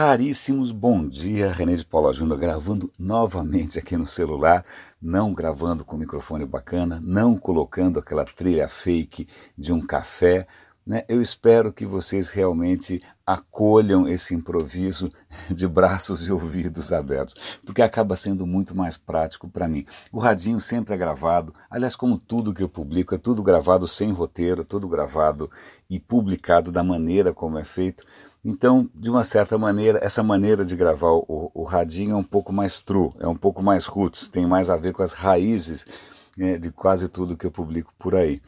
raríssimos bom dia, René de Paula Júnior gravando novamente aqui no celular, não gravando com microfone bacana, não colocando aquela trilha fake de um café. Né? Eu espero que vocês realmente acolham esse improviso de braços e ouvidos abertos, porque acaba sendo muito mais prático para mim. O radinho sempre é gravado, aliás, como tudo que eu publico, é tudo gravado sem roteiro, tudo gravado e publicado da maneira como é feito então, de uma certa maneira, essa maneira de gravar o, o radinho é um pouco mais true, é um pouco mais roots, tem mais a ver com as raízes é, de quase tudo que eu publico por aí.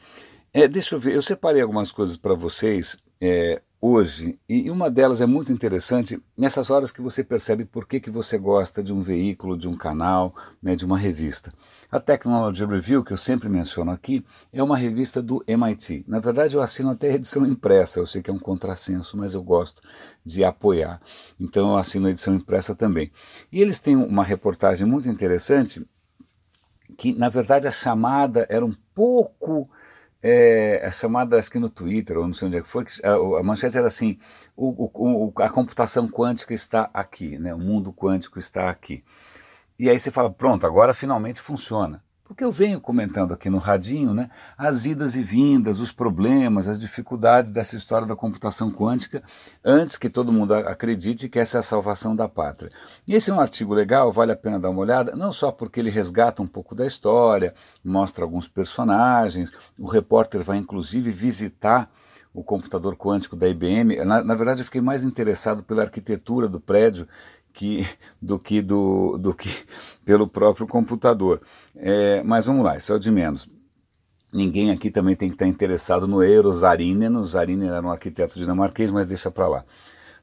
É, deixa eu ver, eu separei algumas coisas para vocês é, hoje, e uma delas é muito interessante, nessas horas que você percebe por que, que você gosta de um veículo, de um canal, né, de uma revista. A Technology Review, que eu sempre menciono aqui, é uma revista do MIT. Na verdade, eu assino até a edição impressa, eu sei que é um contrassenso, mas eu gosto de apoiar. Então, eu assino a edição impressa também. E eles têm uma reportagem muito interessante, que, na verdade, a chamada era um pouco. É, a chamada, acho que no Twitter, ou não sei onde é que foi, a, a manchete era assim: o, o, a computação quântica está aqui, né? o mundo quântico está aqui. E aí você fala, pronto, agora finalmente funciona. Porque eu venho comentando aqui no radinho né, as idas e vindas, os problemas, as dificuldades dessa história da computação quântica, antes que todo mundo acredite que essa é a salvação da pátria. E esse é um artigo legal, vale a pena dar uma olhada, não só porque ele resgata um pouco da história, mostra alguns personagens, o repórter vai inclusive visitar o computador quântico da IBM. Na, na verdade, eu fiquei mais interessado pela arquitetura do prédio que, do que do, do que pelo próprio computador. É, mas vamos lá, isso é o de menos. Ninguém aqui também tem que estar interessado no Eero Saarinen. O Saarinen era um arquiteto dinamarquês, mas deixa para lá.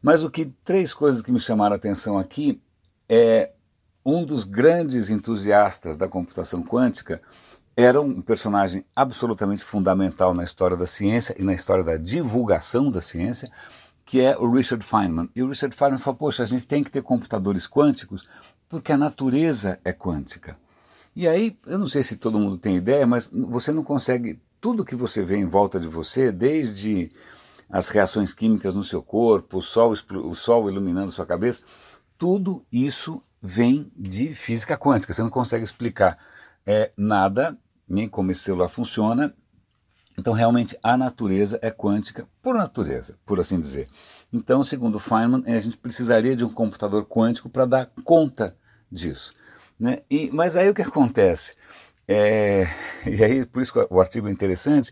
Mas o que três coisas que me chamaram a atenção aqui é um dos grandes entusiastas da computação quântica era um personagem absolutamente fundamental na história da ciência e na história da divulgação da ciência, que é o Richard Feynman. E o Richard Feynman falou: poxa, a gente tem que ter computadores quânticos porque a natureza é quântica. E aí, eu não sei se todo mundo tem ideia, mas você não consegue. Tudo que você vê em volta de você, desde as reações químicas no seu corpo, o sol, o sol iluminando sua cabeça, tudo isso vem de física quântica. Você não consegue explicar é, nada, nem como esse celular funciona, então, realmente, a natureza é quântica por natureza, por assim dizer. Então, segundo Feynman, a gente precisaria de um computador quântico para dar conta disso. Né? E, mas aí o que acontece? É, e aí, por isso que o artigo é interessante,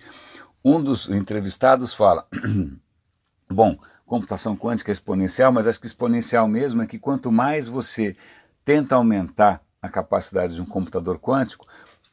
um dos entrevistados fala, bom, computação quântica é exponencial, mas acho que exponencial mesmo é que quanto mais você tenta aumentar a capacidade de um computador quântico,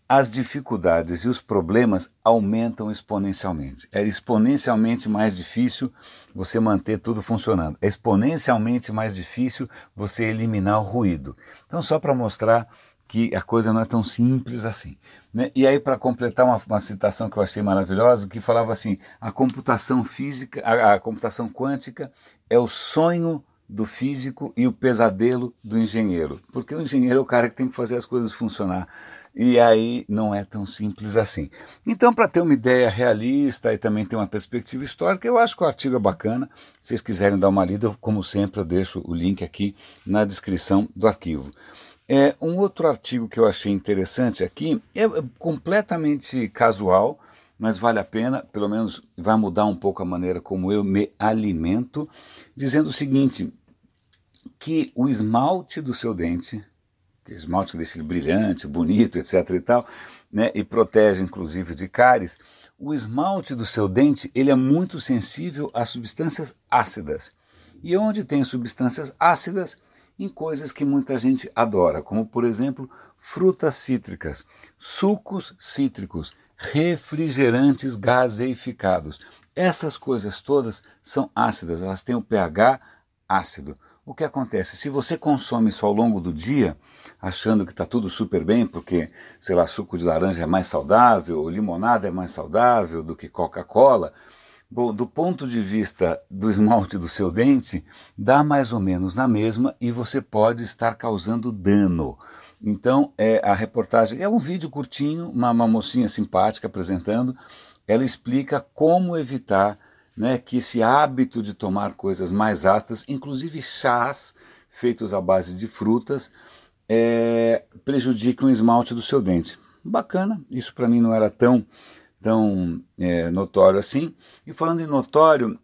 as dificuldades e os problemas aumentam exponencialmente. É exponencialmente mais difícil você manter tudo funcionando. É exponencialmente mais difícil você eliminar o ruído. Então, só para mostrar que a coisa não é tão simples assim. Né? E aí, para completar uma, uma, citação que eu achei maravilhosa, que falava assim: a computação física, a, a computação quântica é o sonho do físico e o pesadelo do engenheiro. Porque o engenheiro é o cara que tem que fazer as coisas funcionar e aí não é tão simples assim. Então, para ter uma ideia realista e também ter uma perspectiva histórica, eu acho que o artigo é bacana. Se vocês quiserem dar uma lida, como sempre, eu deixo o link aqui na descrição do arquivo. É, um outro artigo que eu achei interessante aqui é completamente casual, mas vale a pena, pelo menos vai mudar um pouco a maneira como eu me alimento, dizendo o seguinte: que o esmalte do seu dente esmalte ele brilhante, bonito, etc e tal, né, e protege inclusive de cáries, o esmalte do seu dente ele é muito sensível a substâncias ácidas. E onde tem substâncias ácidas? Em coisas que muita gente adora, como por exemplo frutas cítricas, sucos cítricos, refrigerantes gaseificados. Essas coisas todas são ácidas, elas têm o pH ácido. O que acontece? Se você consome isso ao longo do dia, achando que está tudo super bem, porque, sei lá, suco de laranja é mais saudável, limonada é mais saudável do que Coca-Cola. Bom, do ponto de vista do esmalte do seu dente, dá mais ou menos na mesma e você pode estar causando dano. Então, é, a reportagem é um vídeo curtinho, uma, uma mocinha simpática apresentando. Ela explica como evitar né, que esse hábito de tomar coisas mais ácidas, inclusive chás feitos à base de frutas, é, prejudicam o esmalte do seu dente. Bacana, isso para mim não era tão, tão é, notório assim. E falando em notório,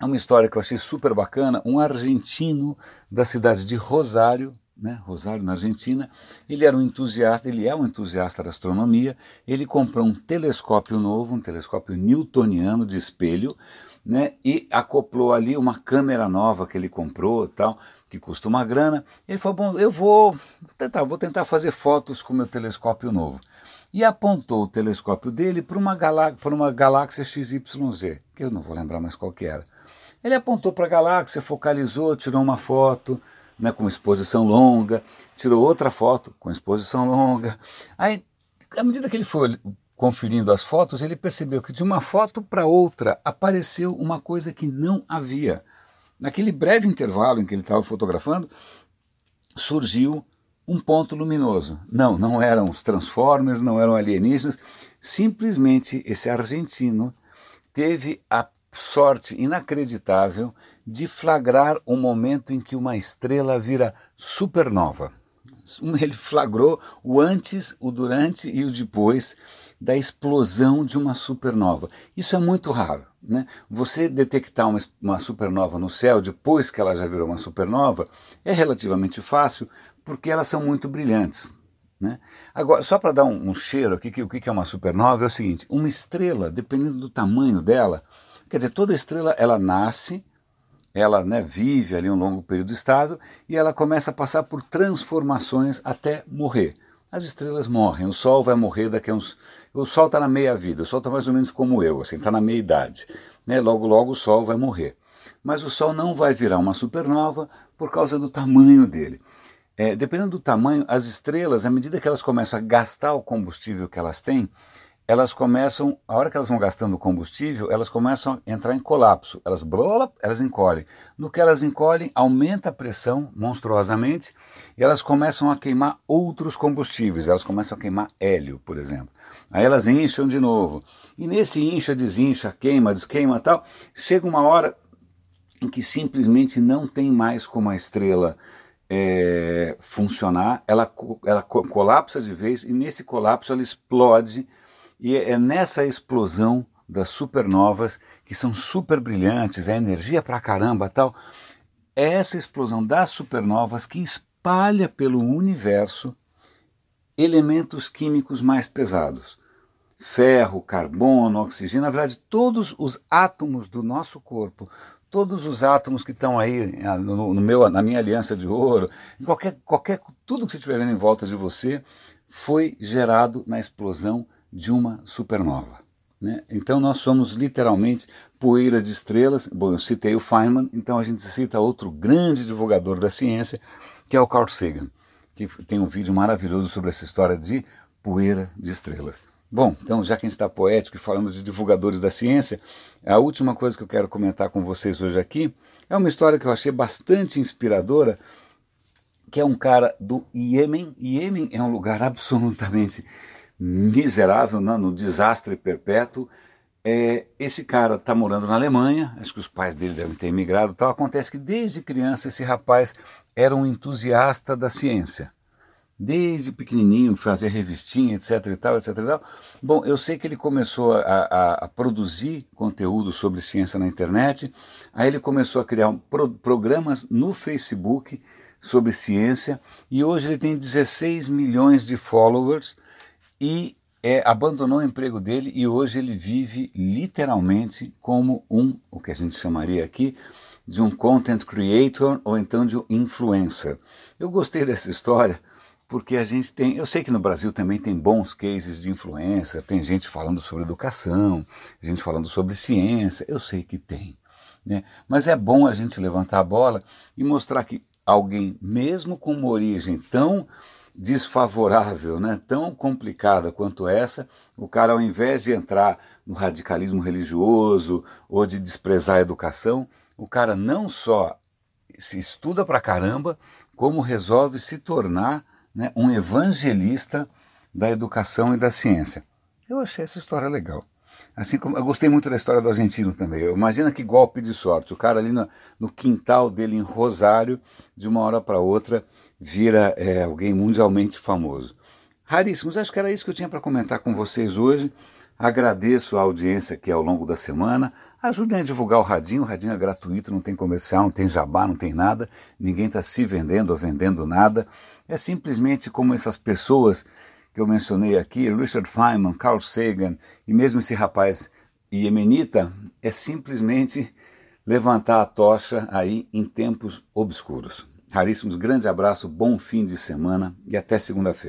é uma história que eu achei super bacana. Um argentino da cidade de Rosário, né, Rosário, na Argentina. Ele era um entusiasta, ele é um entusiasta da astronomia. Ele comprou um telescópio novo, um telescópio newtoniano de espelho, né, e acoplou ali uma câmera nova que ele comprou, tal, que custa uma grana. Ele falou: bom, eu vou tentar, vou tentar fazer fotos com meu telescópio novo. E apontou o telescópio dele para uma, galá uma galáxia XYZ, que eu não vou lembrar mais qual que era. Ele apontou para a galáxia, focalizou, tirou uma foto, né, com exposição longa, tirou outra foto com exposição longa. Aí, à medida que ele foi conferindo as fotos, ele percebeu que de uma foto para outra apareceu uma coisa que não havia. Naquele breve intervalo em que ele estava fotografando, surgiu um ponto luminoso. Não, não eram os Transformers, não eram alienígenas, simplesmente esse argentino teve a sorte inacreditável de flagrar o momento em que uma estrela vira supernova. Ele flagrou o antes, o durante e o depois da explosão de uma supernova. Isso é muito raro. Né? Você detectar uma, uma supernova no céu depois que ela já virou uma supernova é relativamente fácil porque elas são muito brilhantes. Né? Agora, só para dar um, um, cheiro aqui, o que é uma supernova é o seguinte: uma estrela, dependendo do tamanho dela, quer dizer, toda estrela ela nasce ela né, vive ali um longo período estado e ela começa a passar por transformações até morrer. As estrelas morrem, o Sol vai morrer daqui a uns. O Sol está na meia-vida, o Sol está mais ou menos como eu, assim, está na meia-idade. Né? Logo, logo o Sol vai morrer. Mas o Sol não vai virar uma supernova por causa do tamanho dele. É, dependendo do tamanho, as estrelas, à medida que elas começam a gastar o combustível que elas têm, elas começam, a hora que elas vão gastando combustível, elas começam a entrar em colapso. Elas blola, elas encolhem. No que elas encolhem, aumenta a pressão monstruosamente e elas começam a queimar outros combustíveis. Elas começam a queimar hélio, por exemplo. Aí elas incham de novo. E nesse incha, desincha, queima, desqueima tal, chega uma hora em que simplesmente não tem mais como a estrela é, funcionar, ela, ela colapsa de vez e nesse colapso ela explode e é nessa explosão das supernovas, que são super brilhantes, é energia pra caramba tal, é essa explosão das supernovas que espalha pelo universo elementos químicos mais pesados. Ferro, carbono, oxigênio, na verdade, todos os átomos do nosso corpo, todos os átomos que estão aí ah, no, no, meu, na minha aliança de ouro, qualquer, qualquer, tudo que você estiver vendo em volta de você, foi gerado na explosão de uma supernova. Né? Então nós somos literalmente poeira de estrelas. Bom, eu citei o Feynman, então a gente cita outro grande divulgador da ciência, que é o Carl Sagan, que tem um vídeo maravilhoso sobre essa história de poeira de estrelas. Bom, então já que a gente está poético e falando de divulgadores da ciência, a última coisa que eu quero comentar com vocês hoje aqui é uma história que eu achei bastante inspiradora, que é um cara do Iêmen. Iêmen é um lugar absolutamente miserável, né, no desastre perpétuo. É, esse cara está morando na Alemanha, acho que os pais dele devem ter emigrado tal. Acontece que desde criança esse rapaz era um entusiasta da ciência. Desde pequenininho fazia revistinha, etc e tal, etc e tal. Bom, eu sei que ele começou a, a, a produzir conteúdo sobre ciência na internet, aí ele começou a criar pro, programas no Facebook sobre ciência e hoje ele tem 16 milhões de followers e é, abandonou o emprego dele e hoje ele vive literalmente como um, o que a gente chamaria aqui, de um content creator ou então de um influencer. Eu gostei dessa história porque a gente tem, eu sei que no Brasil também tem bons cases de influência, tem gente falando sobre educação, gente falando sobre ciência, eu sei que tem. Né? Mas é bom a gente levantar a bola e mostrar que alguém, mesmo com uma origem tão desfavorável, né, tão complicada quanto essa, o cara, ao invés de entrar no radicalismo religioso ou de desprezar a educação, o cara não só se estuda pra caramba, como resolve se tornar né, um evangelista da educação e da ciência. Eu achei essa história legal. Assim como eu gostei muito da história do argentino também. Imagina que golpe de sorte. O cara ali no, no quintal dele em Rosário, de uma hora para outra, vira é, alguém mundialmente famoso. Raríssimos, acho que era isso que eu tinha para comentar com vocês hoje. Agradeço a audiência aqui ao longo da semana. Ajudem a divulgar o Radinho. O Radinho é gratuito, não tem comercial, não tem jabá, não tem nada. Ninguém está se vendendo ou vendendo nada. É simplesmente como essas pessoas que eu mencionei aqui, Richard Feynman, Carl Sagan e mesmo esse rapaz iemenita, é simplesmente levantar a tocha aí em tempos obscuros. Raríssimos, grande abraço, bom fim de semana e até segunda-feira.